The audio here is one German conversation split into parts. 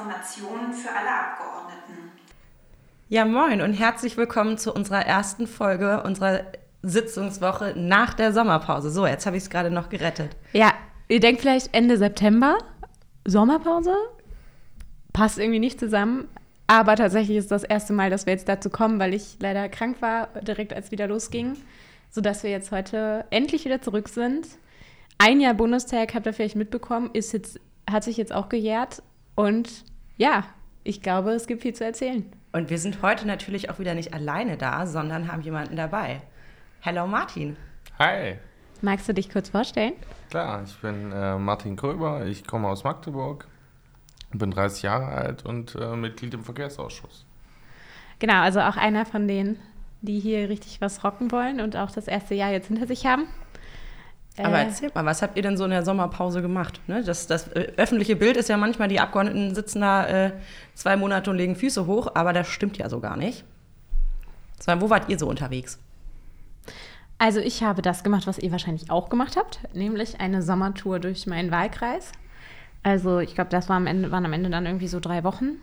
Informationen für alle Abgeordneten. Ja, moin und herzlich willkommen zu unserer ersten Folge unserer Sitzungswoche nach der Sommerpause. So, jetzt habe ich es gerade noch gerettet. Ja, ihr denkt vielleicht Ende September, Sommerpause? Passt irgendwie nicht zusammen. Aber tatsächlich ist das erste Mal, dass wir jetzt dazu kommen, weil ich leider krank war, direkt als wieder losging, sodass wir jetzt heute endlich wieder zurück sind. Ein Jahr Bundestag, habt ihr vielleicht mitbekommen, ist jetzt, hat sich jetzt auch gejährt. Und ja, ich glaube, es gibt viel zu erzählen. Und wir sind heute natürlich auch wieder nicht alleine da, sondern haben jemanden dabei. Hello Martin. Hi. Magst du dich kurz vorstellen? Klar, ich bin äh, Martin Kröber, ich komme aus Magdeburg, bin 30 Jahre alt und äh, Mitglied im Verkehrsausschuss. Genau, also auch einer von denen, die hier richtig was rocken wollen und auch das erste Jahr jetzt hinter sich haben. Aber äh, erzählt mal, was habt ihr denn so in der Sommerpause gemacht? Ne? Das, das äh, öffentliche Bild ist ja manchmal, die Abgeordneten sitzen da äh, zwei Monate und legen Füße hoch, aber das stimmt ja so gar nicht. Sondern wo wart ihr so unterwegs? Also ich habe das gemacht, was ihr wahrscheinlich auch gemacht habt, nämlich eine Sommertour durch meinen Wahlkreis. Also ich glaube, das war am Ende, waren am Ende dann irgendwie so drei Wochen,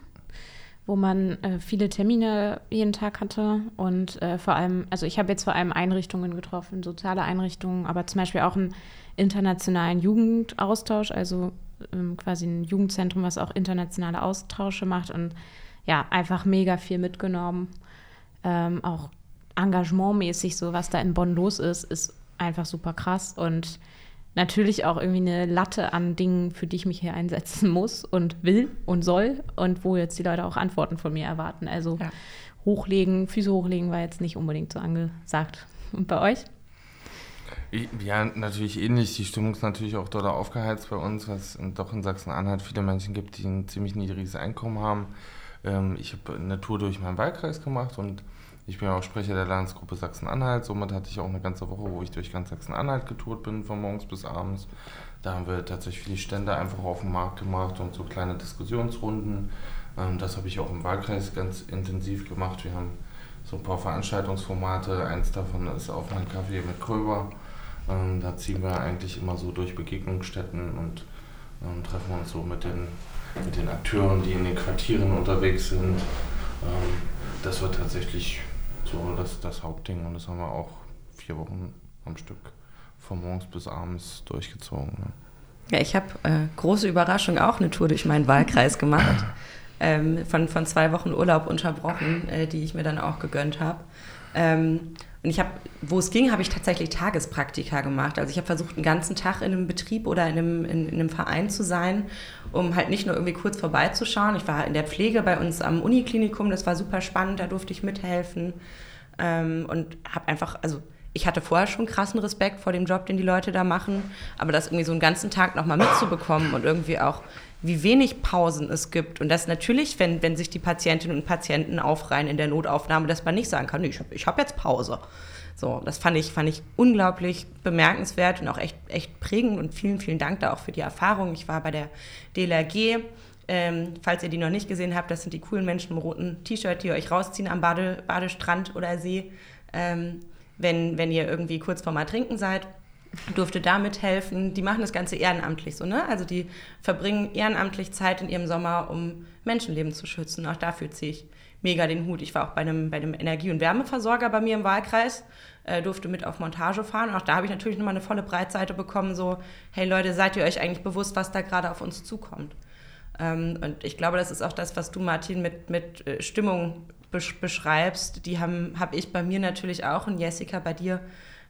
wo man äh, viele Termine jeden Tag hatte und äh, vor allem, also ich habe jetzt vor allem Einrichtungen getroffen, soziale Einrichtungen, aber zum Beispiel auch einen internationalen Jugendaustausch, also ähm, quasi ein Jugendzentrum, was auch internationale Austausche macht und ja, einfach mega viel mitgenommen. Ähm, auch engagementmäßig, so was da in Bonn los ist, ist einfach super krass und natürlich auch irgendwie eine Latte an Dingen, für die ich mich hier einsetzen muss und will und soll und wo jetzt die Leute auch Antworten von mir erwarten. Also ja. hochlegen, Füße hochlegen war jetzt nicht unbedingt so angesagt. Und bei euch? Ja, natürlich ähnlich. Die Stimmung ist natürlich auch dort aufgeheizt bei uns, was in, doch in Sachsen-Anhalt viele Menschen gibt, die ein ziemlich niedriges Einkommen haben. Ähm, ich habe eine Tour durch meinen Wahlkreis gemacht und ich bin ja auch Sprecher der Landesgruppe Sachsen-Anhalt, somit hatte ich auch eine ganze Woche, wo ich durch ganz Sachsen-Anhalt getourt bin, von morgens bis abends. Da haben wir tatsächlich viele Stände einfach auf dem Markt gemacht und so kleine Diskussionsrunden. Ähm, das habe ich auch im Wahlkreis ganz intensiv gemacht. Wir haben so ein paar Veranstaltungsformate. Eins davon ist auf mein Kaffee mit Kröber. Ähm, da ziehen wir eigentlich immer so durch Begegnungsstätten und ähm, treffen uns so mit den, mit den Akteuren, die in den Quartieren unterwegs sind. das wird tatsächlich so das, das Hauptding und das haben wir auch vier Wochen am Stück von morgens bis abends durchgezogen. Ne? Ja, ich habe äh, große Überraschung auch eine Tour durch meinen Wahlkreis gemacht. Ähm, von, von zwei Wochen Urlaub unterbrochen, äh, die ich mir dann auch gegönnt habe. Ähm, und ich habe, wo es ging, habe ich tatsächlich Tagespraktika gemacht. Also ich habe versucht, einen ganzen Tag in einem Betrieb oder in einem, in, in, einem Verein zu sein, um halt nicht nur irgendwie kurz vorbeizuschauen. Ich war in der Pflege bei uns am Uniklinikum, das war super spannend, da durfte ich mithelfen. Ähm, und habe einfach, also ich hatte vorher schon krassen Respekt vor dem Job, den die Leute da machen, aber das irgendwie so einen ganzen Tag nochmal mitzubekommen und irgendwie auch, wie wenig Pausen es gibt und das natürlich, wenn, wenn sich die Patientinnen und Patienten aufreihen in der Notaufnahme, dass man nicht sagen kann, nee, ich habe ich hab jetzt Pause. So, das fand ich, fand ich unglaublich bemerkenswert und auch echt, echt prägend und vielen, vielen Dank da auch für die Erfahrung. Ich war bei der DLRG, ähm, falls ihr die noch nicht gesehen habt, das sind die coolen Menschen im roten T-Shirt, die euch rausziehen am Bade, Badestrand oder See. Ähm, wenn, wenn ihr irgendwie kurz vorm Ertrinken seid, durfte da mithelfen. Die machen das Ganze ehrenamtlich so, ne? Also die verbringen ehrenamtlich Zeit in ihrem Sommer, um Menschenleben zu schützen. Auch dafür ziehe ich mega den Hut. Ich war auch bei einem, bei einem Energie- und Wärmeversorger bei mir im Wahlkreis, äh, durfte mit auf Montage fahren. Und auch da habe ich natürlich nochmal eine volle Breitseite bekommen, so, hey Leute, seid ihr euch eigentlich bewusst, was da gerade auf uns zukommt? Ähm, und ich glaube, das ist auch das, was du, Martin, mit, mit äh, Stimmung beschreibst, die habe hab ich bei mir natürlich auch und Jessica bei dir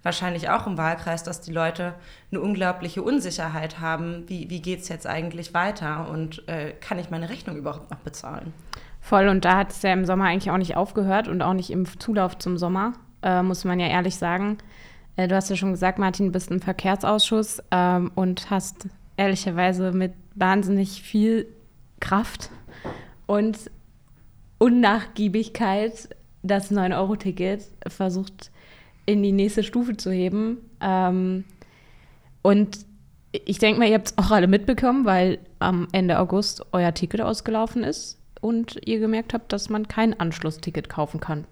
wahrscheinlich auch im Wahlkreis, dass die Leute eine unglaubliche Unsicherheit haben, wie, wie geht es jetzt eigentlich weiter und äh, kann ich meine Rechnung überhaupt noch bezahlen? Voll, und da hat es ja im Sommer eigentlich auch nicht aufgehört und auch nicht im Zulauf zum Sommer, äh, muss man ja ehrlich sagen. Äh, du hast ja schon gesagt, Martin, du bist im Verkehrsausschuss ähm, und hast ehrlicherweise mit wahnsinnig viel Kraft und Unnachgiebigkeit das 9-Euro-Ticket versucht in die nächste Stufe zu heben. Ähm, und ich denke mal, ihr habt es auch alle mitbekommen, weil am Ende August euer Ticket ausgelaufen ist und ihr gemerkt habt, dass man kein Anschlussticket kaufen kann.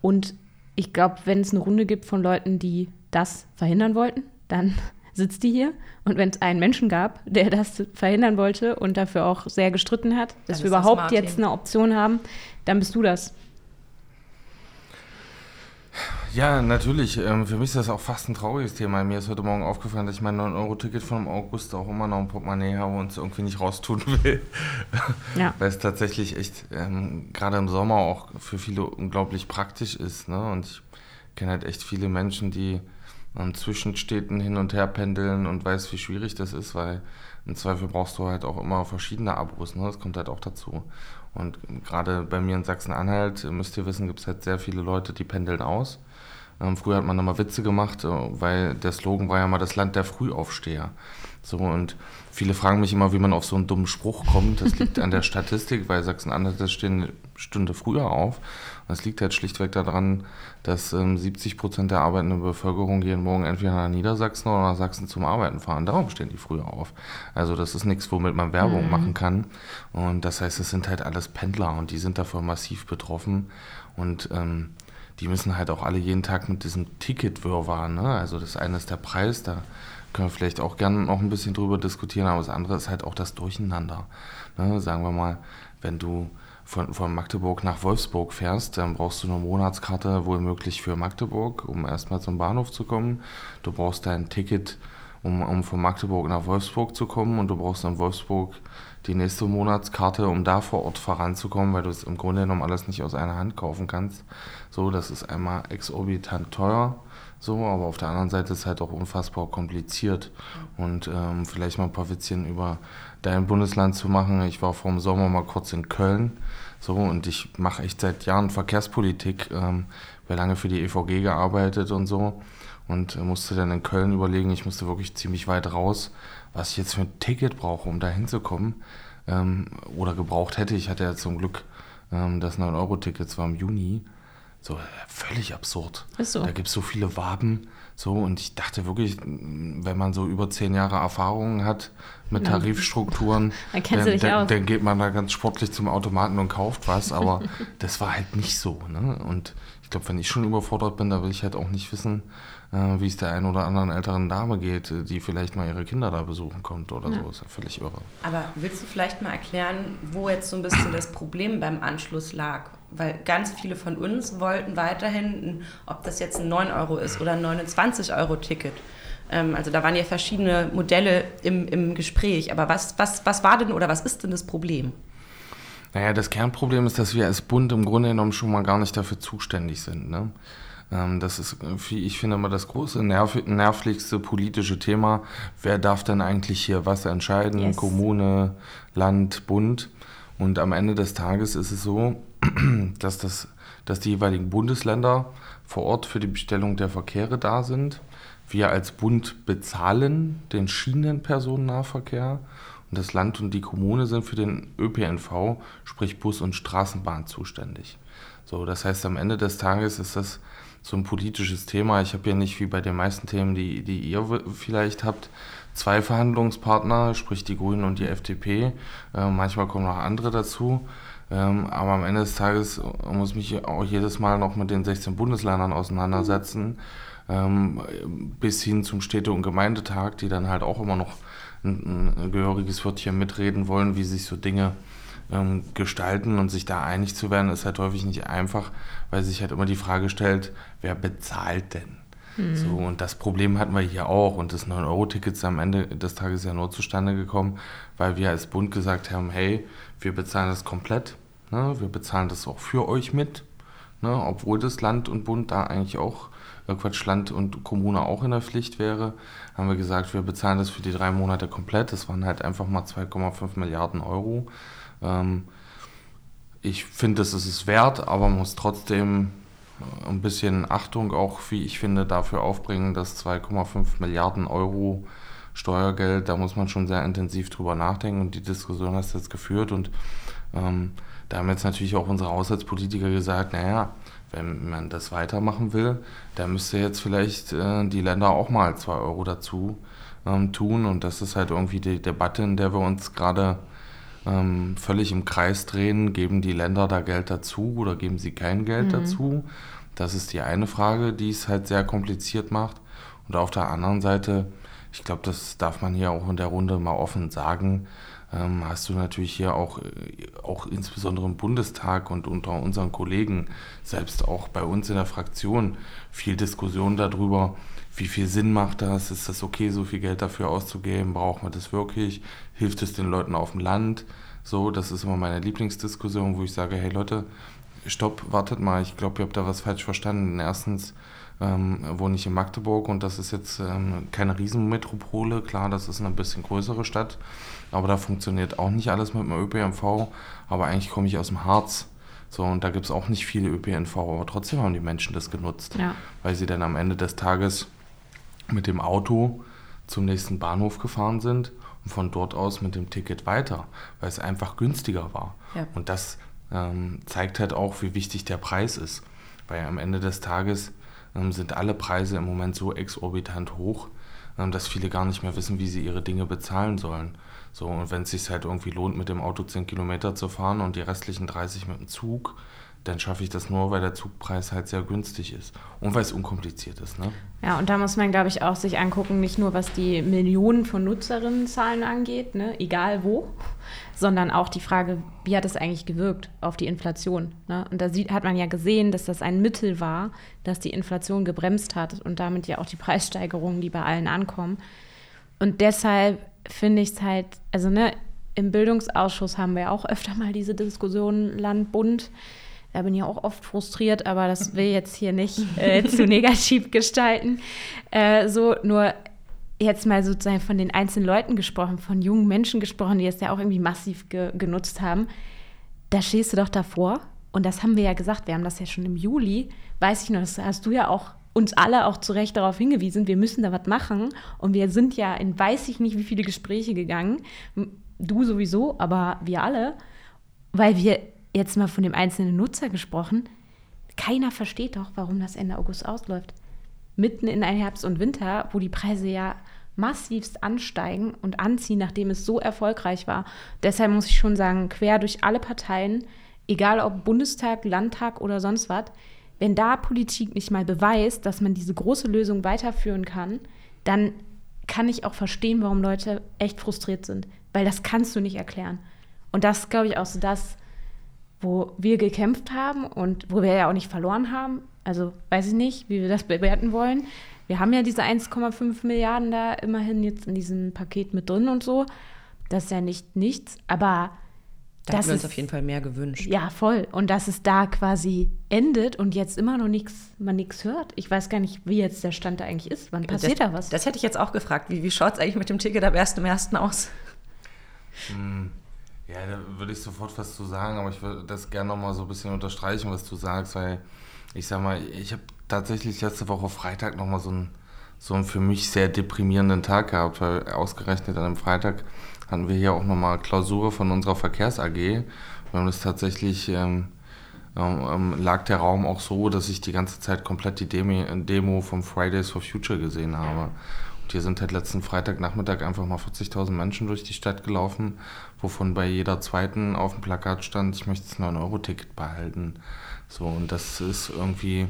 Und ich glaube, wenn es eine Runde gibt von Leuten, die das verhindern wollten, dann sitzt die hier. Und wenn es einen Menschen gab, der das verhindern wollte und dafür auch sehr gestritten hat, dass Dann wir das überhaupt Martin. jetzt eine Option haben, dann bist du das. Ja, natürlich. Ähm, für mich ist das auch fast ein trauriges Thema. Mir ist heute Morgen aufgefallen, dass ich mein 9-Euro-Ticket von August auch immer noch im Portemonnaie habe und es irgendwie nicht raustun will. Ja. Weil es tatsächlich echt ähm, gerade im Sommer auch für viele unglaublich praktisch ist. Ne? Und ich kenne halt echt viele Menschen, die ähm, zwischen Städten hin und her pendeln und weiß, wie schwierig das ist, weil im Zweifel brauchst du halt auch immer verschiedene Abos. Ne? Das kommt halt auch dazu. Und gerade bei mir in Sachsen-Anhalt, äh, müsst ihr wissen, gibt es halt sehr viele Leute, die pendeln aus. Ähm, früher hat man immer Witze gemacht, äh, weil der Slogan war ja mal das Land der Frühaufsteher. So, und viele fragen mich immer, wie man auf so einen dummen Spruch kommt. Das liegt an der Statistik, weil Sachsen-Anhalt das stehen eine Stunde früher auf. Das liegt halt schlichtweg daran, dass ähm, 70 Prozent der arbeitenden Bevölkerung jeden Morgen entweder nach Niedersachsen oder nach Sachsen zum Arbeiten fahren. Darum stehen die früher auf. Also das ist nichts, womit man Werbung machen kann. Und das heißt, es sind halt alles Pendler und die sind davon massiv betroffen. Und ähm, die müssen halt auch alle jeden Tag mit diesem Ticketwirrwarr, ne? Also das eine ist der Preis, da können wir vielleicht auch gerne noch ein bisschen drüber diskutieren, aber das andere ist halt auch das Durcheinander. Ne? Sagen wir mal, wenn du von, von Magdeburg nach Wolfsburg fährst, dann brauchst du eine Monatskarte wohl möglich für Magdeburg, um erstmal zum Bahnhof zu kommen. Du brauchst dein Ticket, um, um von Magdeburg nach Wolfsburg zu kommen und du brauchst in Wolfsburg die nächste Monatskarte, um da vor Ort voranzukommen, weil du es im Grunde genommen alles nicht aus einer Hand kaufen kannst. So, das ist einmal exorbitant teuer, so, aber auf der anderen Seite ist es halt auch unfassbar kompliziert. Und ähm, vielleicht mal ein paar Witzchen über dein Bundesland zu machen. Ich war vor dem Sommer mal kurz in Köln, so, und ich mache echt seit Jahren Verkehrspolitik, ähm, habe lange für die EVG gearbeitet und so und äh, musste dann in Köln überlegen, ich musste wirklich ziemlich weit raus, was ich jetzt für ein Ticket brauche, um da hinzukommen. Ähm, oder gebraucht hätte. Ich hatte ja zum Glück ähm, das 9-Euro-Ticket, zwar im Juni. So, äh, völlig absurd. So. Da gibt es so viele Waben. So, und ich dachte wirklich, m, wenn man so über zehn Jahre Erfahrungen hat mit Ja. Tarifstrukturen, Dann dann, dann geht man da ganz sportlich zum Automaten und kauft was. Aber das war halt nicht so. Ne? Und ich glaube, wenn ich schon überfordert bin, da will ich halt auch nicht wissen, äh, wie es der einen oder anderen älteren Dame geht, die vielleicht mal ihre Kinder da besuchen kommt oder so. Ist ja völlig irre. Aber willst du vielleicht mal erklären, wo jetzt so ein bisschen das Problem beim Anschluss lag? Weil ganz viele von uns wollten weiterhin, ob das jetzt ein 9 Euro ist oder ein 29-Euro-Ticket. Ähm, also da waren ja verschiedene Modelle im, im Gespräch. Aber was, was, was war denn oder was ist denn das Problem? Naja, das Kernproblem ist, dass wir als Bund im Grunde genommen schon mal gar nicht dafür zuständig sind. Ne? Ähm, das ist, äh, wie ich finde, immer das große, nerv nervlichste politische Thema. Wer darf denn eigentlich hier was entscheiden? Yes. Kommune, Land, Bund. Und am Ende des Tages ist es so, dass, das, dass die jeweiligen Bundesländer vor Ort für die Bestellung der Verkehre da sind. Wir als Bund bezahlen den Schienenpersonennahverkehr und das Land und die Kommune sind für den ÖPNV, sprich Bus und Straßenbahn, zuständig. So, das heißt, am Ende des Tages ist das so ein politisches Thema. Ich habe ja nicht wie bei den meisten Themen, die, die ihr vielleicht habt, zwei Verhandlungspartner, sprich die Grünen und die FDP. Äh, manchmal kommen noch andere dazu. Ähm, aber am Ende des Tages muss ich mich auch jedes Mal noch mit den 16 Bundesländern auseinandersetzen, ähm, bis hin zum Städte- und Gemeindetag, die dann halt auch immer noch ein, ein gehöriges Wörtchen mitreden wollen, wie sich so Dinge ähm, gestalten und sich da einig zu werden, ist halt häufig nicht einfach, weil sich halt immer die Frage stellt, wer bezahlt denn? So, und das Problem hatten wir hier auch. Und das 9-Euro-Ticket ist am Ende des Tages ja nur zustande gekommen, weil wir als Bund gesagt haben, hey, wir bezahlen das komplett. Ne? Wir bezahlen das auch für euch mit. Ne? Obwohl das Land und Bund da eigentlich auch, äh Quatsch, Land und Kommune auch in der Pflicht wäre, haben wir gesagt, wir bezahlen das für die drei Monate komplett. Das waren halt einfach mal 2,5 Milliarden Euro. Ähm, ich finde, das ist es wert, aber man muss trotzdem ein bisschen Achtung auch, wie ich finde, dafür aufbringen, dass 2,5 Milliarden Euro Steuergeld, da muss man schon sehr intensiv drüber nachdenken und die Diskussion hast du jetzt geführt und ähm, da haben jetzt natürlich auch unsere Haushaltspolitiker gesagt, naja, wenn man das weitermachen will, dann müsste jetzt vielleicht äh, die Länder auch mal 2 Euro dazu ähm, tun und das ist halt irgendwie die Debatte, in der wir uns gerade ähm, völlig im Kreis drehen. Geben die Länder da Geld dazu oder geben sie kein Geld dazu? Das ist die eine Frage, die es halt sehr kompliziert macht. Und auf der anderen Seite ich glaube, das darf man hier auch in der Runde mal offen sagen, ähm, hast du natürlich hier auch, äh, auch insbesondere im Bundestag und unter unseren Kollegen, selbst auch bei uns in der Fraktion, viel Diskussion darüber, wie viel Sinn macht das? Ist das okay, so viel Geld dafür auszugeben? Braucht man das wirklich? Hilft es den Leuten auf dem Land? So, das ist immer meine Lieblingsdiskussion, wo ich sage, hey Leute, stopp, wartet mal, ich glaube, ihr habt da was falsch verstanden. Erstens ähm, wohne ich in Magdeburg und das ist jetzt ähm, keine Riesenmetropole. Klar, das ist eine bisschen größere Stadt, aber da funktioniert auch nicht alles mit dem ÖPNV. Aber eigentlich komme ich aus dem Harz. So, und da gibt es auch nicht viele ÖPNV, aber trotzdem haben die Menschen das genutzt, Ja. weil sie dann am Ende des Tages mit dem Auto zum nächsten Bahnhof gefahren sind und von dort aus mit dem Ticket weiter, weil es einfach günstiger war. Ja. Und das ähm, zeigt halt auch, wie wichtig der Preis ist. Weil am Ende des Tages ähm, sind alle Preise im Moment so exorbitant hoch, ähm, dass viele gar nicht mehr wissen, wie sie ihre Dinge bezahlen sollen. So, und wenn es sich halt irgendwie lohnt, mit dem Auto 10 Kilometer zu fahren und die restlichen 30 mit dem Zug, dann schaffe ich das nur, weil der Zugpreis halt sehr günstig ist und weil es unkompliziert ist. Ne? Ja, und da muss man, glaube ich, auch sich angucken, nicht nur was die Millionen von Nutzerinnenzahlen angeht, ne, egal wo, sondern auch die Frage, wie hat es eigentlich gewirkt auf die Inflation. Ne? Und da sieht, hat man ja gesehen, dass das ein Mittel war, das die Inflation gebremst hat und damit ja auch die Preissteigerungen, die bei allen ankommen. Und deshalb finde ich es halt, also ne, im Bildungsausschuss haben wir auch öfter mal diese Diskussion Land-Bund. Da bin ich auch oft frustriert, aber das will jetzt hier nicht äh, zu negativ gestalten. Äh, so, nur jetzt mal sozusagen von den einzelnen Leuten gesprochen, von jungen Menschen gesprochen, die es ja auch irgendwie massiv ge genutzt haben. Da stehst du doch davor. Und das haben wir ja gesagt, wir haben das ja schon im Juli, weiß ich noch, das hast du ja auch uns alle auch zu Recht darauf hingewiesen, wir müssen da was machen. Und wir sind ja in weiß ich nicht wie viele Gespräche gegangen. Du sowieso, aber wir alle, weil wir jetzt mal von dem einzelnen Nutzer gesprochen, keiner versteht doch, warum das Ende August ausläuft. Mitten in ein Herbst und Winter, wo die Preise ja massivst ansteigen und anziehen, nachdem es so erfolgreich war. Deshalb muss ich schon sagen, quer durch alle Parteien, egal ob Bundestag, Landtag oder sonst was, wenn da Politik nicht mal beweist, dass man diese große Lösung weiterführen kann, dann kann ich auch verstehen, warum Leute echt frustriert sind. Weil das kannst du nicht erklären. Und das glaube ich, auch so das, wo wir gekämpft haben und wo wir ja auch nicht verloren haben. Also weiß ich nicht, wie wir das bewerten wollen. Wir haben ja diese 1,5 Milliarden da immerhin jetzt in diesem Paket mit drin und so. Das ist ja nicht nichts, aber Da das hätten wir uns ist auf jeden Fall mehr gewünscht. ja voll und dass es da quasi endet und jetzt immer noch nichts, man nichts hört. Ich weiß gar nicht, wie jetzt der Stand da eigentlich ist. Wann passiert das, da was? Das hätte ich jetzt auch gefragt. Wie, wie schaut es eigentlich mit dem Ticket am 1.1. aus? Ja, da würde ich sofort was zu sagen, aber ich würde das gerne nochmal so ein bisschen unterstreichen, was du sagst, weil ich sag mal, ich habe tatsächlich letzte Woche Freitag nochmal so einen, so einen für mich sehr deprimierenden Tag gehabt, weil ausgerechnet an einem Freitag hatten wir hier auch nochmal Klausur von unserer Verkehrs AG. Wir haben das tatsächlich, ähm, ähm, lag der Raum auch so, dass ich die ganze Zeit komplett die Demo, Demo vom Fridays for Future gesehen habe. Und hier sind halt letzten Freitagnachmittag einfach mal 40.000 Menschen durch die Stadt gelaufen, wovon bei jeder zweiten auf dem Plakat stand, ich möchte das 9-Euro-Ticket behalten. So, und das ist irgendwie,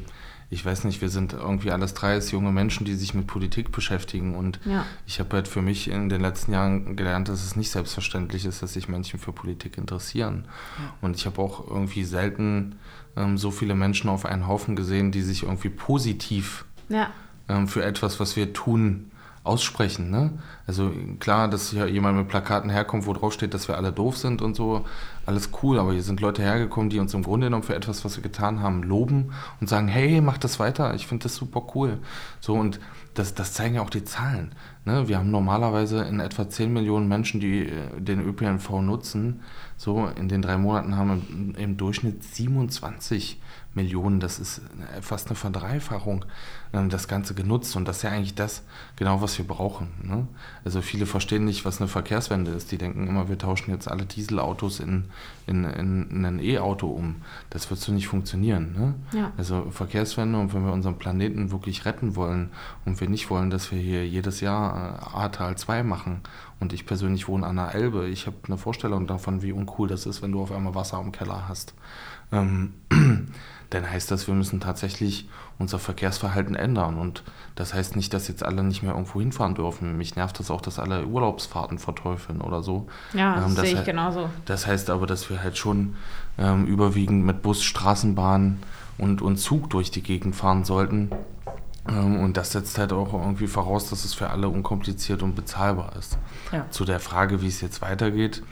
ich weiß nicht, wir sind irgendwie alles drei junge Menschen, die sich mit Politik beschäftigen. Und Ja. ich habe halt für mich in den letzten Jahren gelernt, dass es nicht selbstverständlich ist, dass sich Menschen für Politik interessieren. Und ich habe auch irgendwie selten ähm, so viele Menschen auf einen Haufen gesehen, die sich irgendwie positiv Ja, ähm, für etwas, was wir tun, aussprechen. Ne? Also klar, dass hier jemand mit Plakaten herkommt, wo drauf steht, dass wir alle doof sind und so, alles cool, aber hier sind Leute hergekommen, die uns im Grunde genommen für etwas, was wir getan haben, loben und sagen, hey, mach das weiter, ich finde das super cool. So und das, das zeigen ja auch die Zahlen. Ne? Wir haben normalerweise in etwa 10 Millionen Menschen, die äh, den ÖPNV nutzen. So in den drei Monaten haben im, im Durchschnitt 27 Millionen, das ist fast eine Verdreifachung, das Ganze genutzt. Und das ist ja eigentlich das, genau was wir brauchen. Ne? Also viele verstehen nicht, was eine Verkehrswende ist. Die denken immer, wir tauschen jetzt alle Dieselautos in, in, in, in ein E-Auto um. Das wird so nicht funktionieren. Ne? Ja. Also Verkehrswende und wenn wir unseren Planeten wirklich retten wollen und wir nicht wollen, dass wir hier jedes Jahr äh, Ahrtal 2 machen und ich persönlich wohne an der Elbe, ich habe eine Vorstellung davon, wie uncool das ist, wenn du auf einmal Wasser im Keller hast. Ähm, dann heißt das, wir müssen tatsächlich unser Verkehrsverhalten ändern. Und das heißt nicht, dass jetzt alle nicht mehr irgendwo hinfahren dürfen. Mich nervt das auch, dass alle Urlaubsfahrten verteufeln oder so. Ja, das, Ähm, sehe ich he- genauso. Das heißt aber, dass wir halt schon ähm, überwiegend mit Bus, Straßenbahn und, und Zug durch die Gegend fahren sollten. Ähm, und das setzt halt auch irgendwie voraus, dass es für alle unkompliziert und bezahlbar ist. Ja. Zu der Frage, wie es jetzt weitergeht,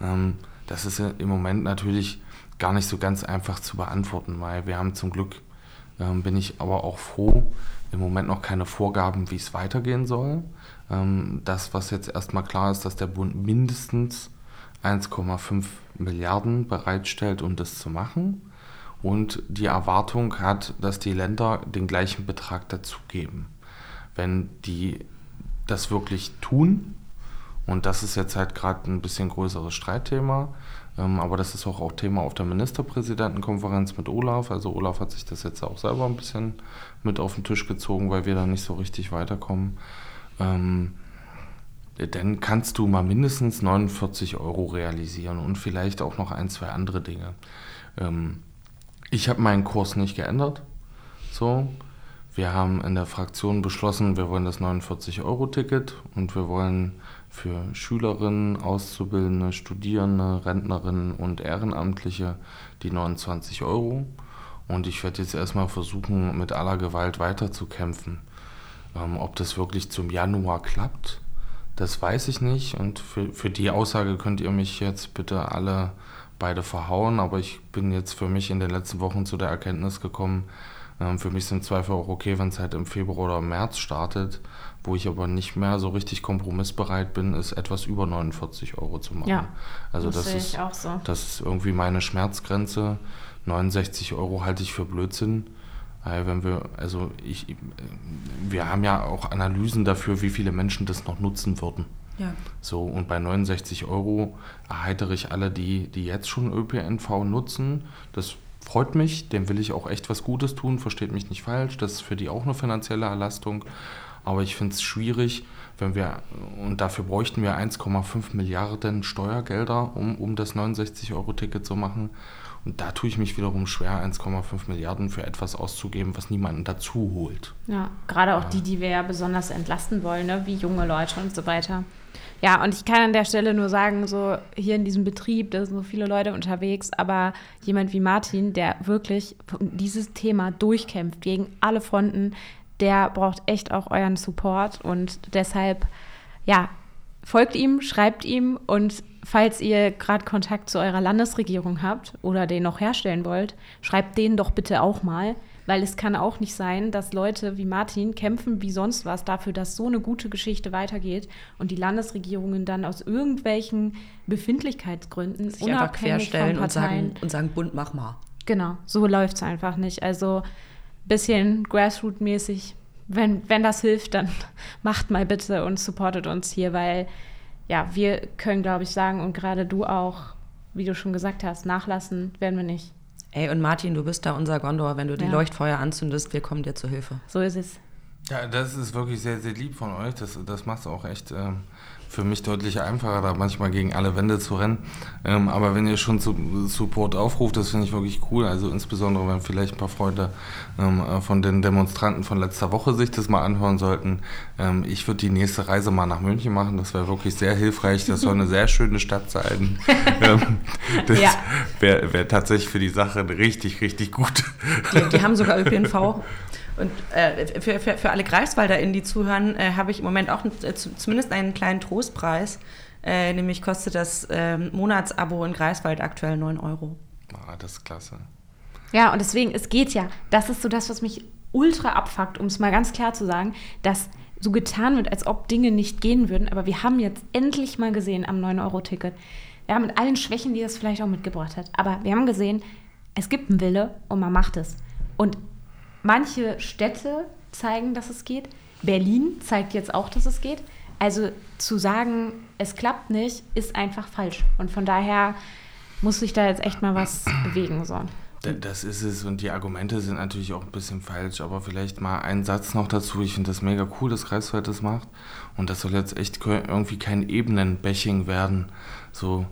ähm, das ist ja im Moment natürlich gar nicht so ganz einfach zu beantworten, weil wir haben zum Glück, ähm, bin ich aber auch froh, im Moment noch keine Vorgaben, wie es weitergehen soll. Ähm, das, was jetzt erstmal klar ist, dass der Bund mindestens 1,5 Milliarden bereitstellt, um das zu machen. Und die Erwartung hat, dass die Länder den gleichen Betrag dazugeben. Wenn die das wirklich tun, und das ist jetzt halt gerade ein bisschen größeres Streitthema, ähm, aber das ist auch, auch Thema auf der Ministerpräsidentenkonferenz mit Olaf. Also Olaf hat sich das jetzt auch selber ein bisschen mit auf den Tisch gezogen, weil wir da nicht so richtig weiterkommen. Ähm, dann kannst du mal mindestens 49 Euro realisieren und vielleicht auch noch ein, zwei andere Dinge. Ähm, ich habe meinen Kurs nicht geändert. So, wir haben in der Fraktion beschlossen, wir wollen das 49-Euro-Ticket und wir wollen für Schülerinnen, Auszubildende, Studierende, Rentnerinnen und Ehrenamtliche die 29 Euro. Und ich werde jetzt erstmal versuchen, mit aller Gewalt weiterzukämpfen. Ähm, ob das wirklich zum Januar klappt, das weiß ich nicht. Und für, für die Aussage könnt ihr mich jetzt bitte alle beide verhauen. Aber ich bin jetzt für mich in den letzten Wochen zu der Erkenntnis gekommen, ähm, für mich sind Zweifel auch okay, wenn es halt im Februar oder März startet. Wo ich aber nicht mehr so richtig kompromissbereit bin, ist etwas über 49 Euro zu machen. Ja, also das das, sehe ist, ich auch so. das ist irgendwie meine Schmerzgrenze. 69 Euro halte ich für Blödsinn. Wenn wir, also ich, wir haben ja auch Analysen dafür, wie viele Menschen das noch nutzen würden. Ja. So, und bei 69 Euro erheitere ich alle, die, die jetzt schon ÖPNV nutzen. Das freut mich, dem will ich auch echt was Gutes tun, versteht mich nicht falsch. Das ist für die auch eine finanzielle Erlastung. Aber ich finde es schwierig, wenn wir, und dafür bräuchten wir 1,5 Milliarden Steuergelder, um, um das 69-Euro-Ticket zu machen. Und da tue ich mich wiederum schwer, 1,5 Milliarden für etwas auszugeben, was niemanden dazu holt. Ja, gerade auch die, die wir ja besonders entlasten wollen, ne? wie junge Leute und so weiter. Ja, und ich kann an der Stelle nur sagen, so hier in diesem Betrieb, da sind so viele Leute unterwegs, aber jemand wie Martin, der wirklich dieses Thema durchkämpft gegen alle Fronten, der braucht echt auch euren Support und deshalb, ja, folgt ihm, schreibt ihm und falls ihr gerade Kontakt zu eurer Landesregierung habt oder den noch herstellen wollt, schreibt denen doch bitte auch mal, weil es kann auch nicht sein, dass Leute wie Martin kämpfen wie sonst was dafür, dass so eine gute Geschichte weitergeht und die Landesregierungen dann aus irgendwelchen Befindlichkeitsgründen Sich einfach unabhängig querstellen von und Parteien sagen, und sagen, Bund, mach mal. Genau, so läuft es einfach nicht. Also bisschen Grassroot-mäßig. Wenn, wenn das hilft, dann macht mal bitte und supportet uns hier, weil ja, wir können, glaube ich, sagen, und gerade du auch, wie du schon gesagt hast, nachlassen werden wir nicht. Ey, und Martin, du bist da unser Gondor. Wenn du die Ja. Leuchtfeuer anzündest, wir kommen dir zur Hilfe. So ist es. Ja, das ist wirklich sehr, sehr lieb von euch. Das, das macht es auch echt ähm, für mich deutlich einfacher, da manchmal gegen alle Wände zu rennen. Ähm, aber wenn ihr schon zu Support aufruft, das finde ich wirklich cool. Also insbesondere, wenn vielleicht ein paar Freunde ähm, äh, von den Demonstranten von letzter Woche sich das mal anhören sollten. Ähm, ich würde die nächste Reise mal nach München machen. Das wäre wirklich sehr hilfreich. Das soll eine sehr schöne Stadt sein. ähm, das Ja. wäre wär tatsächlich für die Sache richtig, richtig gut. Die, die haben sogar ÖPNV. Und äh, für, für, für alle GreifswalderInnen, die zuhören, äh, habe ich im Moment auch äh, zu, zumindest einen kleinen Trostpreis. Äh, nämlich kostet das ähm, Monatsabo in Greifswald aktuell 9 Euro. Ah, das ist klasse. Ja, und deswegen, es geht ja. Das ist so das, was mich ultra abfuckt, um es mal ganz klar zu sagen, dass so getan wird, als ob Dinge nicht gehen würden. Aber wir haben jetzt endlich mal gesehen am 9-Euro-Ticket, ja, mit allen Schwächen, die das vielleicht auch mitgebracht hat, aber wir haben gesehen, es gibt einen Wille und man macht es. Und manche Städte zeigen, dass es geht. Berlin zeigt jetzt auch, dass es geht. Also zu sagen, es klappt nicht, ist einfach falsch. Und von daher muss sich da jetzt echt mal was bewegen. So. Da- Das ist es und die Argumente sind natürlich auch ein bisschen falsch, aber vielleicht mal ein Satz noch dazu. Ich finde das mega cool, dass Greifswald das macht und das soll jetzt echt irgendwie kein Ebenenbashing werden. So,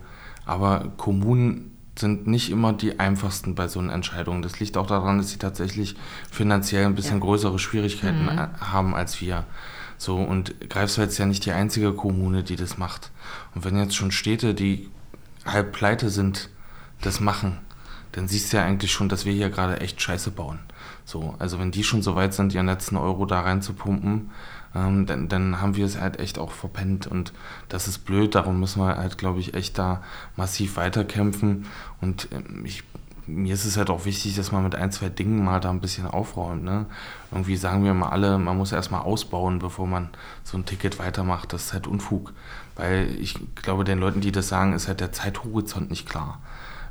aber Kommunen sind nicht immer die einfachsten bei so einer Entscheidung. Das liegt auch daran, dass sie tatsächlich finanziell ein bisschen ja. größere Schwierigkeiten mhm. haben als wir. So, und Greifswald ist ja nicht die einzige Kommune, die das macht. Und wenn jetzt schon Städte, die halb pleite sind, das machen, dann siehst du ja eigentlich schon, dass wir hier gerade echt Scheiße bauen. So, also wenn die schon so weit sind, ihren letzten Euro da reinzupumpen, ähm, dann, dann haben wir es halt echt auch verpennt und das ist blöd, darum müssen wir halt, glaube ich, echt da massiv weiterkämpfen und ähm, ich mir ist es halt auch wichtig, dass man mit ein, zwei Dingen mal da ein bisschen aufräumt. Ne? Irgendwie sagen wir mal alle, man muss erstmal ausbauen, bevor man so ein Ticket weitermacht. Das ist halt Unfug. Weil ich glaube, den Leuten, die das sagen, ist halt der Zeithorizont nicht klar.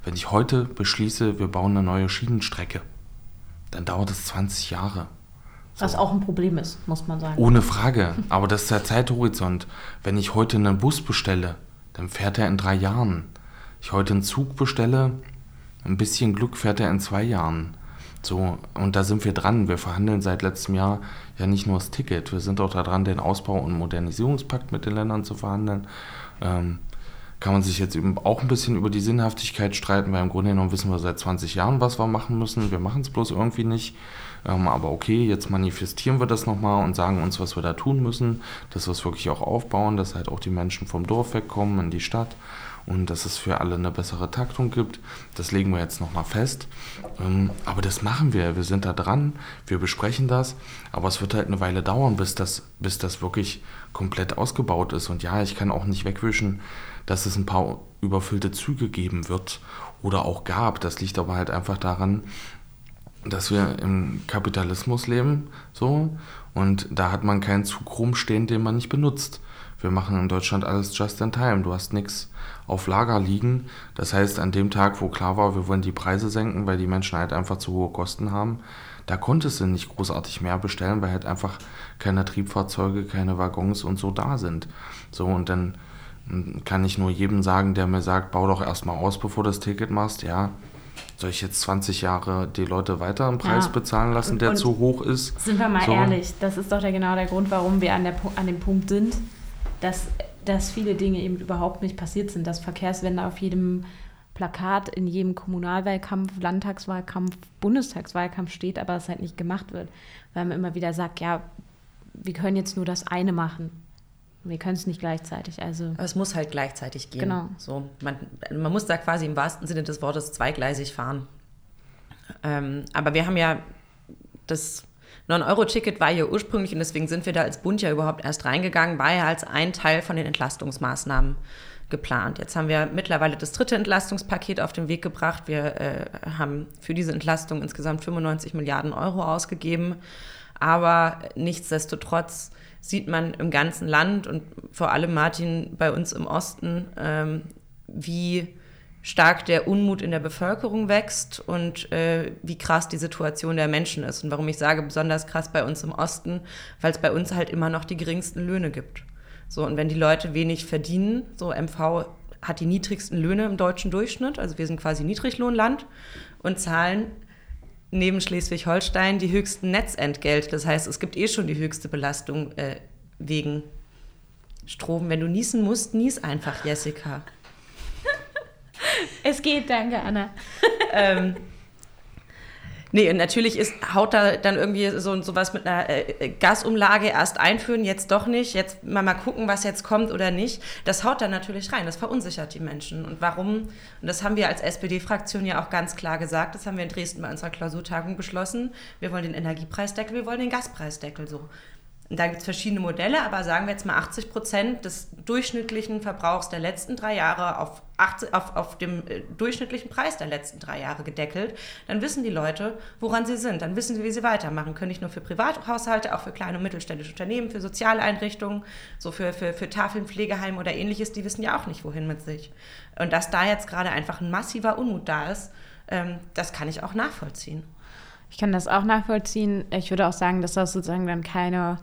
Wenn ich heute beschließe, wir bauen eine neue Schienenstrecke, dann dauert es 20 Jahre. So. Was auch ein Problem ist, muss man sagen. Ohne Frage. Aber das ist der Zeithorizont. Wenn ich heute einen Bus bestelle, dann fährt er in drei Jahren. Ich heute einen Zug bestelle, ein bisschen Glück fährt er in zwei Jahren. So, und da sind wir dran. Wir verhandeln seit letztem Jahr ja nicht nur das Ticket, wir sind auch daran, den Ausbau- und Modernisierungspakt mit den Ländern zu verhandeln. Ähm, kann man sich jetzt eben auch ein bisschen über die Sinnhaftigkeit streiten, weil im Grunde genommen wissen wir seit 20 Jahren, was wir machen müssen. Wir machen es bloß irgendwie nicht. Ähm, aber okay, jetzt manifestieren wir das nochmal und sagen uns, was wir da tun müssen, dass wir es wirklich auch aufbauen, dass halt auch die Menschen vom Dorf wegkommen in die Stadt und dass es für alle eine bessere Taktung gibt. Das legen wir jetzt nochmal fest. Ähm, aber das machen wir. Wir sind da dran, wir besprechen das. Aber es wird halt eine Weile dauern, bis das, bis das wirklich komplett ausgebaut ist. Und ja, ich kann auch nicht wegwischen, dass es ein paar überfüllte Züge geben wird oder auch gab. Das liegt aber halt einfach daran, dass wir im Kapitalismus leben, so, und da hat man keinen Zug rumstehen, den man nicht benutzt. Wir machen in Deutschland alles just in time. Du hast nichts auf Lager liegen. Das heißt, an dem Tag, wo klar war, wir wollen die Preise senken, weil die Menschen halt einfach zu hohe Kosten haben, da konntest du nicht großartig mehr bestellen, weil halt einfach keine Triebfahrzeuge, keine Waggons und so da sind. So, und dann kann ich nur jedem sagen, der mir sagt, bau doch erstmal aus, bevor du das Ticket machst, ja. Soll ich jetzt 20 Jahre die Leute weiter einen Preis ja. bezahlen lassen, der und zu hoch ist? Sind wir mal so. ehrlich, das ist doch der, genau der Grund, warum wir an, der, an dem Punkt sind, dass dass viele Dinge eben überhaupt nicht passiert sind, dass Verkehrswende auf jedem Plakat, in jedem Kommunalwahlkampf, Landtagswahlkampf, Bundestagswahlkampf steht, aber es halt nicht gemacht wird. Weil man immer wieder sagt, ja, wir können jetzt nur das eine machen. Wir können es nicht gleichzeitig. Also aber es muss halt gleichzeitig gehen. Genau. So, man, man muss da quasi im wahrsten Sinne des Wortes zweigleisig fahren. Ähm, aber wir haben ja das 9-Euro-Ticket war ja ursprünglich, und deswegen sind wir da als Bund ja überhaupt erst reingegangen, war ja als ein Teil von den Entlastungsmaßnahmen geplant. Jetzt haben wir mittlerweile das dritte Entlastungspaket auf den Weg gebracht. Wir äh, haben für diese Entlastung insgesamt 95 Milliarden Euro ausgegeben. Aber nichtsdestotrotz sieht man im ganzen Land und vor allem Martin bei uns im Osten, ähm, wie stark der Unmut in der Bevölkerung wächst und äh, wie krass die Situation der Menschen ist. Und warum ich sage, besonders krass bei uns im Osten, weil es bei uns halt immer noch die geringsten Löhne gibt. So, und wenn die Leute wenig verdienen, so MV hat die niedrigsten Löhne im deutschen Durchschnitt, also wir sind quasi Niedriglohnland und zahlen neben Schleswig-Holstein die höchsten Netzentgelte. Das heißt, es gibt eh schon die höchste Belastung äh, wegen Strom. Wenn du niesen musst, nies einfach, Jessica. Es geht, danke, Anna. ähm, Nee, und natürlich ist, haut da dann irgendwie so, so was mit einer äh, Gasumlage erst einführen, jetzt doch nicht, jetzt mal, mal gucken, was jetzt kommt oder nicht. Das haut da natürlich rein, das verunsichert die Menschen. Und warum, und das haben wir als SPD-Fraktion ja auch ganz klar gesagt, das haben wir in Dresden bei unserer Klausurtagung beschlossen, wir wollen den Energiepreisdeckel, wir wollen den Gaspreisdeckel so. Und da gibt es verschiedene Modelle, aber sagen wir jetzt mal 80 Prozent des durchschnittlichen Verbrauchs der letzten drei Jahre auf, 80, auf, auf dem äh, durchschnittlichen Preis der letzten drei Jahre gedeckelt, dann wissen die Leute, woran sie sind. Dann wissen sie, wie sie weitermachen können. Nicht nur für Privathaushalte, auch für kleine und mittelständische Unternehmen, für Sozialeinrichtungen, so für, für, für Tafeln, Pflegeheime oder ähnliches, die wissen ja auch nicht, wohin mit sich. Und dass da jetzt gerade einfach ein massiver Unmut da ist, ähm, das kann ich auch nachvollziehen. Ich kann das auch nachvollziehen. Ich würde auch sagen, dass das sozusagen dann keine,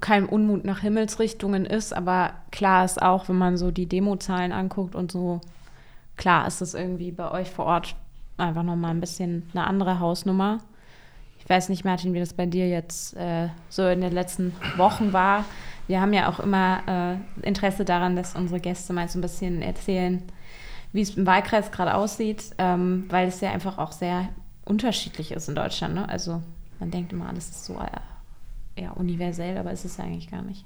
kein Unmut nach Himmelsrichtungen ist. Aber klar ist auch, wenn man so die Demozahlen anguckt und so, klar ist es irgendwie bei euch vor Ort einfach nochmal ein bisschen eine andere Hausnummer. Ich weiß nicht, Martin, wie das bei dir jetzt äh, so in den letzten Wochen war. Wir haben ja auch immer äh, Interesse daran, dass unsere Gäste mal so ein bisschen erzählen, wie es im Wahlkreis gerade aussieht, ähm, weil es ja einfach auch sehr unterschiedlich ist in Deutschland. Ne? Also man denkt immer, alles ist so äh, ja, universell, aber ist es ja eigentlich gar nicht.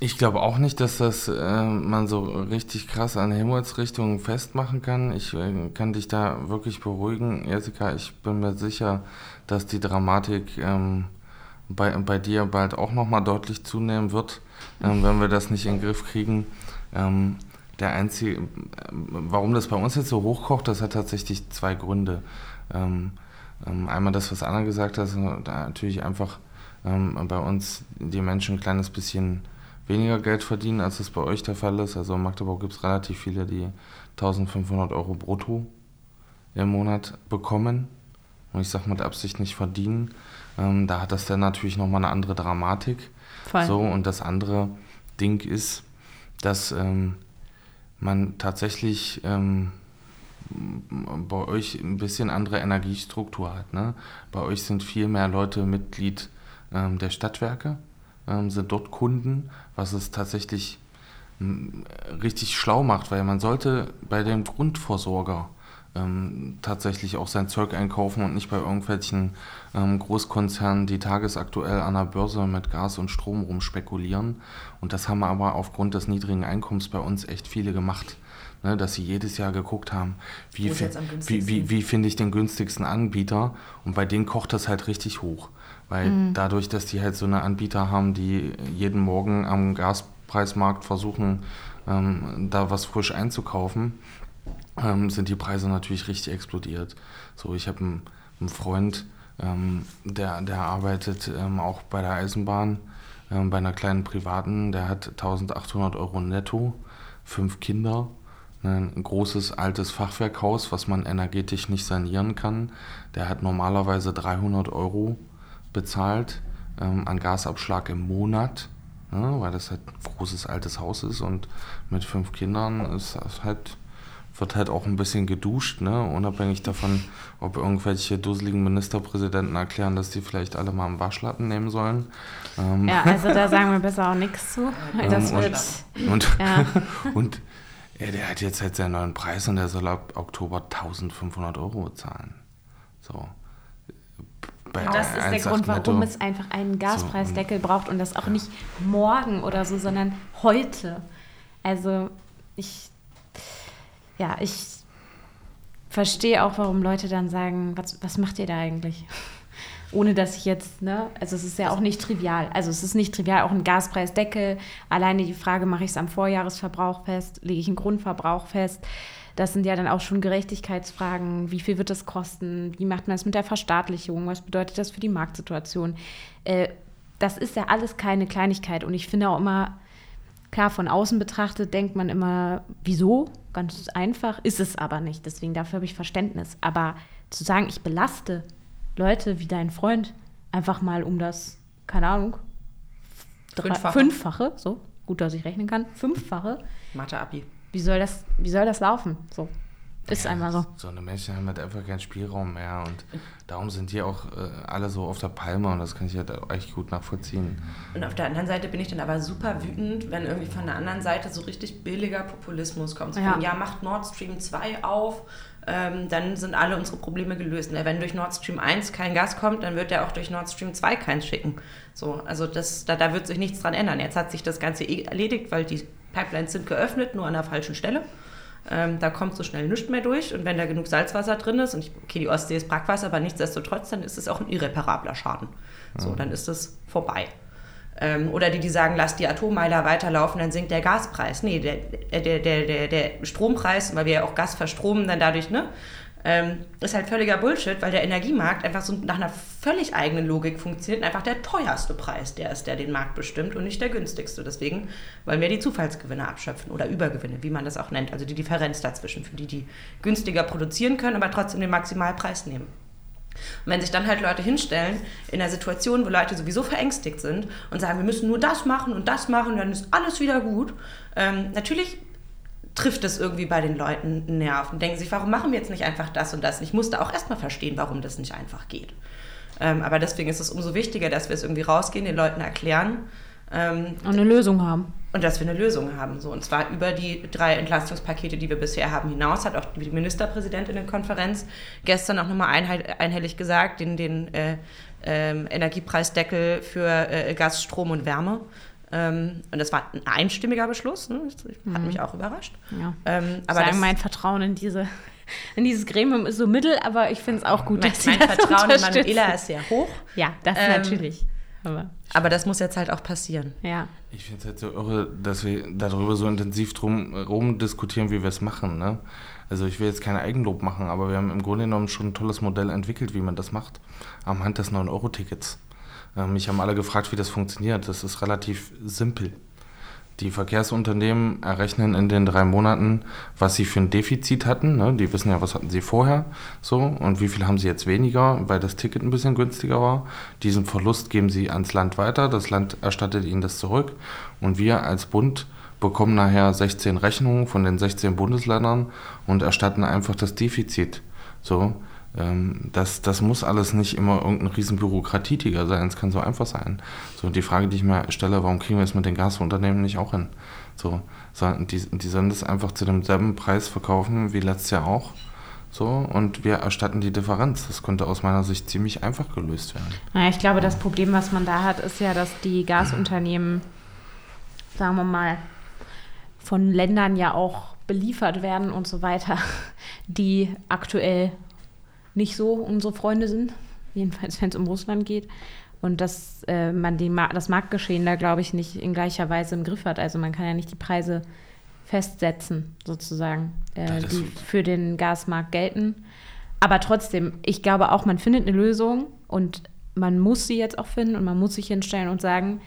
Ich glaube auch nicht, dass das äh, man so richtig krass an Himmelsrichtungen festmachen kann. Ich äh, kann dich da wirklich beruhigen, Jessica. Ich bin mir sicher, dass die Dramatik ähm, bei, bei dir bald auch nochmal deutlich zunehmen wird, ähm, wenn wir das nicht in den Griff kriegen. Ähm, der einzige, äh, warum das bei uns jetzt so hochkocht, das hat tatsächlich zwei Gründe. Ähm, ähm, einmal das, was Anna gesagt hat, natürlich einfach ähm, bei uns die Menschen ein kleines bisschen weniger Geld verdienen, als es bei euch der Fall ist. Also in Magdeburg gibt es relativ viele, die 1500 Euro brutto im Monat bekommen. Und ich sage mit Absicht nicht verdienen. Ähm, da hat das dann natürlich nochmal eine andere Dramatik. Voll. So, und das andere Ding ist, dass ähm, man tatsächlich ähm, bei euch ein bisschen andere Energiestruktur hat. Ne? Bei euch sind viel mehr Leute Mitglied ähm, der Stadtwerke, ähm, sind dort Kunden, was es tatsächlich ähm, richtig schlau macht, weil man sollte bei dem Grundversorger ähm, tatsächlich auch sein Zeug einkaufen und nicht bei irgendwelchen ähm, Großkonzernen, die tagesaktuell an der Börse mit Gas und Strom rumspekulieren. Und das haben aber aufgrund des niedrigen Einkommens bei uns echt viele gemacht ne, dass sie jedes Jahr geguckt haben, wie, wie, wie, wie finde ich den günstigsten Anbieter und bei denen kocht das halt richtig hoch, weil mhm. dadurch, dass die halt so eine Anbieter haben, die jeden Morgen am Gaspreismarkt versuchen, ähm, da was frisch einzukaufen, ähm, sind die Preise natürlich richtig explodiert. So, ich habe einen, einen, Freund, ähm, der, der arbeitet ähm, auch bei der Eisenbahn, ähm, bei einer kleinen privaten, der hat 1800 Euro netto, fünf Kinder ein großes altes Fachwerkhaus, was man energetisch nicht sanieren kann. Der hat normalerweise 300 Euro bezahlt ähm, an Gasabschlag im Monat, ja, weil das halt ein großes altes Haus ist und mit fünf Kindern ist das halt, wird halt auch ein bisschen geduscht, ne? unabhängig davon, ob irgendwelche dusseligen Ministerpräsidenten erklären, dass die vielleicht alle mal einen Waschlappen nehmen sollen. Ähm, ja, also da sagen wir besser auch nichts zu. Das ähm, wird, und, und, ja. und ja, der hat jetzt halt seinen neuen Preis und der soll ab Oktober 1500 Euro zahlen. So. Bei das ist der Grund, warum Netto. es einfach einen Gaspreisdeckel so, braucht und das auch ja. nicht morgen oder so, sondern heute. Also ich, ja, ich verstehe auch, warum Leute dann sagen, was, was macht ihr da eigentlich? ohne dass ich jetzt, ne, also es ist ja auch nicht trivial. Also es ist nicht trivial, auch ein Gaspreisdeckel. Alleine die Frage, mache ich es am Vorjahresverbrauch fest, lege ich einen Grundverbrauch fest. Das sind ja dann auch schon Gerechtigkeitsfragen. Wie viel wird das kosten? Wie macht man das mit der Verstaatlichung? Was bedeutet das für die Marktsituation? Äh, das ist ja alles keine Kleinigkeit. Und ich finde auch immer, klar, von außen betrachtet denkt man immer, wieso? Ganz einfach. Ist es aber nicht. Deswegen dafür habe ich Verständnis. Aber zu sagen, ich belaste Leute wie dein Freund einfach mal um das, keine Ahnung, fünffache. fünffache, so, gut, dass ich rechnen kann, fünffache. Mathe-Abi. Wie soll das, wie soll das laufen? So. Ist ja, einmal so. So eine Menschen haben halt einfach keinen Spielraum mehr und darum sind die auch äh, alle so auf der Palme und das kann ich halt echt gut nachvollziehen. Und auf der anderen Seite bin ich dann aber super wütend, wenn irgendwie von der anderen Seite so richtig billiger Populismus kommt. So ja. Von, ja, macht Nord Stream 2 auf, ähm, dann sind alle unsere Probleme gelöst. Und wenn durch Nord Stream 1 kein Gas kommt, dann wird er auch durch Nord Stream 2 keins schicken. So, also das, da, da wird sich nichts dran ändern. Jetzt hat sich das Ganze eh erledigt, weil die Pipelines sind geöffnet, nur an der falschen Stelle. Ähm, da kommt so schnell nichts mehr durch. Und wenn da genug Salzwasser drin ist, und ich, okay, die Ostsee ist Brackwasser, aber nichtsdestotrotz, dann ist es auch ein irreparabler Schaden. So, dann ist es vorbei. Ähm, oder die, die sagen, lass die Atommeiler weiterlaufen, dann sinkt der Gaspreis. Nee, der, der, der, der, der Strompreis, weil wir ja auch Gas verstromen, dann dadurch, ne? Ähm, ist halt völliger Bullshit, weil der Energiemarkt einfach so nach einer völlig eigenen Logik funktioniert und einfach der teuerste Preis, der ist, der den Markt bestimmt und nicht der günstigste. Deswegen wollen wir die Zufallsgewinne abschöpfen oder Übergewinne, wie man das auch nennt, also die Differenz dazwischen, für die, die günstiger produzieren können, aber trotzdem den Maximalpreis nehmen. Und wenn sich dann halt Leute hinstellen in einer Situation, wo Leute sowieso verängstigt sind und sagen, wir müssen nur das machen und das machen, dann ist alles wieder gut, ähm, natürlich trifft es irgendwie bei den Leuten einen Nerv und denken sich, warum machen wir jetzt nicht einfach das und das? Und ich musste auch erstmal verstehen, warum das nicht einfach geht. Ähm, aber deswegen ist es umso wichtiger, dass wir es irgendwie rausgehen, den Leuten erklären, Ähm, Und eine Lösung haben. und dass wir eine Lösung haben. So, und zwar über die drei Entlastungspakete, die wir bisher haben, hinaus, hat auch die Ministerpräsidentinnenkonferenz gestern auch nochmal einheit, einhellig gesagt, den, den äh, ähm, Energiepreisdeckel für äh, Gas, Strom und Wärme. Ähm, und das war ein einstimmiger Beschluss, ne? das hat mich auch überrascht. Ja. Ähm, aber Sagen, das, mein Vertrauen in diese in dieses Gremium ist so mittel, aber ich finde es auch gut, mein, dass sie mein das Vertrauen in. Manuela ist sehr hoch, Ja, das Ähm, natürlich. Aber aber das muss jetzt halt auch passieren. ja. Ich finde es halt so irre, dass wir darüber so intensiv drum rum diskutieren, wie wir es machen. Ne? Also ich will jetzt kein Eigenlob machen, aber wir haben im Grunde genommen schon ein tolles Modell entwickelt, wie man das macht, am Hand des 9-Euro-Tickets. Äh, mich haben alle gefragt, wie das funktioniert. Das ist relativ simpel. Die Verkehrsunternehmen errechnen in den drei Monaten, was sie für ein Defizit hatten. Ne? Die wissen ja, was hatten sie vorher so und wie viel haben sie jetzt weniger, weil das Ticket ein bisschen günstiger war. Diesen Verlust geben sie ans Land weiter. Das Land erstattet ihnen das zurück. Und wir als Bund bekommen nachher 16 Rechnungen von den 16 Bundesländern und erstatten einfach das Defizit. So, ähm, das, das muss alles nicht immer irgendein riesen Bürokratietiger sein, es kann so einfach sein. So, die Frage, die ich mir stelle, warum kriegen wir es mit den Gasunternehmen nicht auch hin? So, die, die sollen das einfach zu demselben Preis verkaufen wie letztes Jahr auch. So, und wir erstatten die Differenz. Das könnte aus meiner Sicht ziemlich einfach gelöst werden. Naja, ich glaube, das Problem, was man da hat, ist ja, dass die Gasunternehmen, sagen wir mal, von Ländern ja auch beliefert werden und so weiter, die aktuell nicht so unsere Freunde sind, jedenfalls wenn es um Russland geht. Und dass äh, man die, Ma- das Marktgeschehen da, glaube ich, nicht in gleicher Weise im Griff hat. Also man kann ja nicht die Preise festsetzen, sozusagen, äh, Ja, die für den Gasmarkt gelten. Aber trotzdem, ich glaube auch, man findet eine Lösung und man muss sie jetzt auch finden und man muss sich hinstellen und sagen,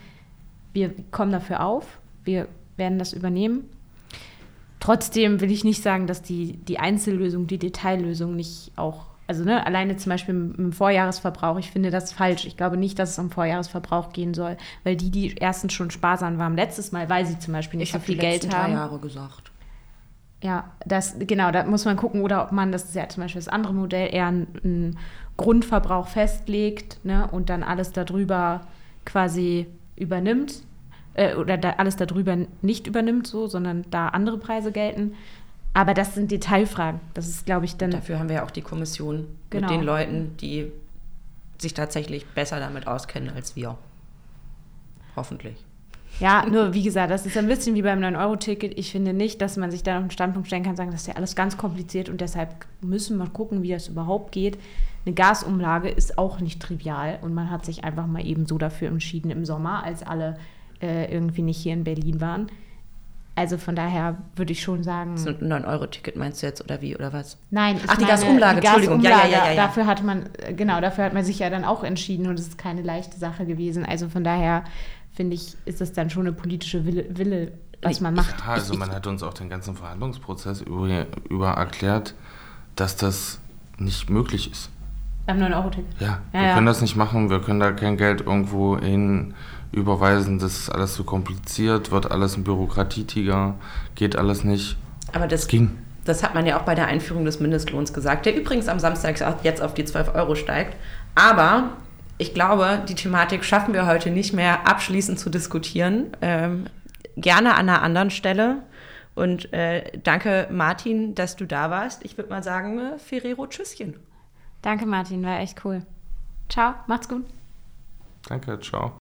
wir kommen dafür auf, wir werden das übernehmen. Trotzdem will ich nicht sagen, dass die, die Einzellösung, die Detaillösung nicht auch, also ne, alleine zum Beispiel im, Vorjahresverbrauch, ich finde das falsch. Ich glaube nicht, dass es um Vorjahresverbrauch gehen soll, weil die, die erstens schon sparsam waren letztes Mal, weil sie zum Beispiel nicht so hab viel die Geld letzten haben. drei Jahre gesagt. Ja, das, genau, da muss man gucken, oder ob man, das ist ja zum Beispiel das andere Modell, eher einen, einen Grundverbrauch festlegt ne, und dann alles darüber quasi übernimmt. Äh, oder da alles darüber nicht übernimmt, so, sondern da andere Preise gelten. Aber das sind Detailfragen. Das ist, glaube ich, dann. Dafür haben wir ja auch die Kommission Genau. mit den Leuten, die sich tatsächlich besser damit auskennen als wir. Hoffentlich. Ja, nur wie gesagt, das ist ein bisschen wie beim 9-Euro-Ticket. Ich finde nicht, dass man sich da auf den Standpunkt stellen kann und sagen, das ist ja alles ganz kompliziert und deshalb müssen wir gucken, wie das überhaupt geht. Eine Gasumlage ist auch nicht trivial und man hat sich einfach mal eben so dafür entschieden im Sommer, als alle äh, irgendwie nicht hier in Berlin waren. Also von daher würde ich schon sagen. So ein 9-Euro-Ticket meinst du jetzt oder wie oder was? Nein, ich Ach, die meine, Gasumlage, Entschuldigung. Ja, ja, ja, ja, ja. Dafür hat man, genau, dafür hat man sich ja dann auch entschieden und es ist keine leichte Sache gewesen. Also von daher finde ich, ist das dann schon eine politische Wille, Wille was man macht. Ja, also man hat uns auch den ganzen Verhandlungsprozess über, über erklärt, dass das nicht möglich ist. Beim 9-Euro-Ticket. Ja, Ja, wir ja. können das nicht machen, wir können da kein Geld irgendwo hin überweisen, das ist alles zu kompliziert, wird alles ein Bürokratietiger, geht alles nicht. Aber das ging. Das hat man ja auch bei der Einführung des Mindestlohns gesagt, der übrigens am Samstag jetzt auf die 12 Euro steigt. Aber ich glaube, die Thematik schaffen wir heute nicht mehr abschließend zu diskutieren. Ähm, gerne an einer anderen Stelle. Und äh, danke, Martin, dass du da warst. Ich würde mal sagen, äh, Ferrero, Tschüsschen. Danke, Martin, war echt cool. Ciao, macht's gut. Danke, ciao.